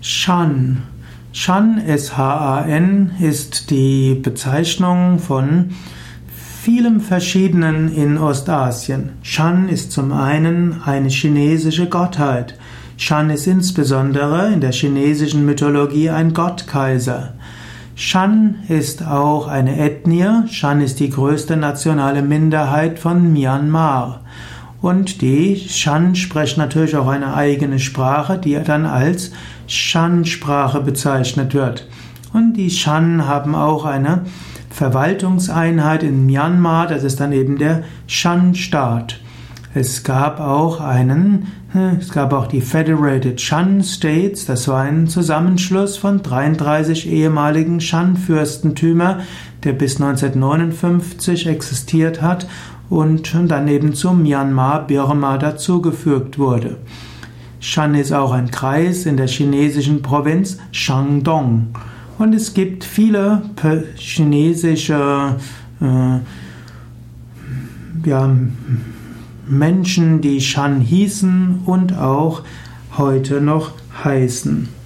Shan. Shan, S-H-A-N, ist die Bezeichnung von vielem Verschiedenen in Ostasien. Shan ist zum einen eine chinesische Gottheit. Shan ist insbesondere in der chinesischen Mythologie ein Gottkaiser. Shan ist auch eine Ethnie. Shan ist die größte nationale Minderheit von Myanmar. Und die Shan sprechen natürlich auch eine eigene Sprache, die dann als Shan-Sprache bezeichnet wird. Und die Shan haben auch eine Verwaltungseinheit in Myanmar, das ist dann eben der Shan-Staat. Es gab auch einen, hm, es gab auch die Federated Shan States, das war ein Zusammenschluss von 33 ehemaligen Shan-Fürstentümer, der bis 1959 existiert hat und dann eben zu Myanmar, Birma dazugefügt wurde. Shan ist auch ein Kreis in der chinesischen Provinz Shandong. Und es gibt viele chinesische äh, ja, Menschen, die Shan hießen und auch heute noch heißen.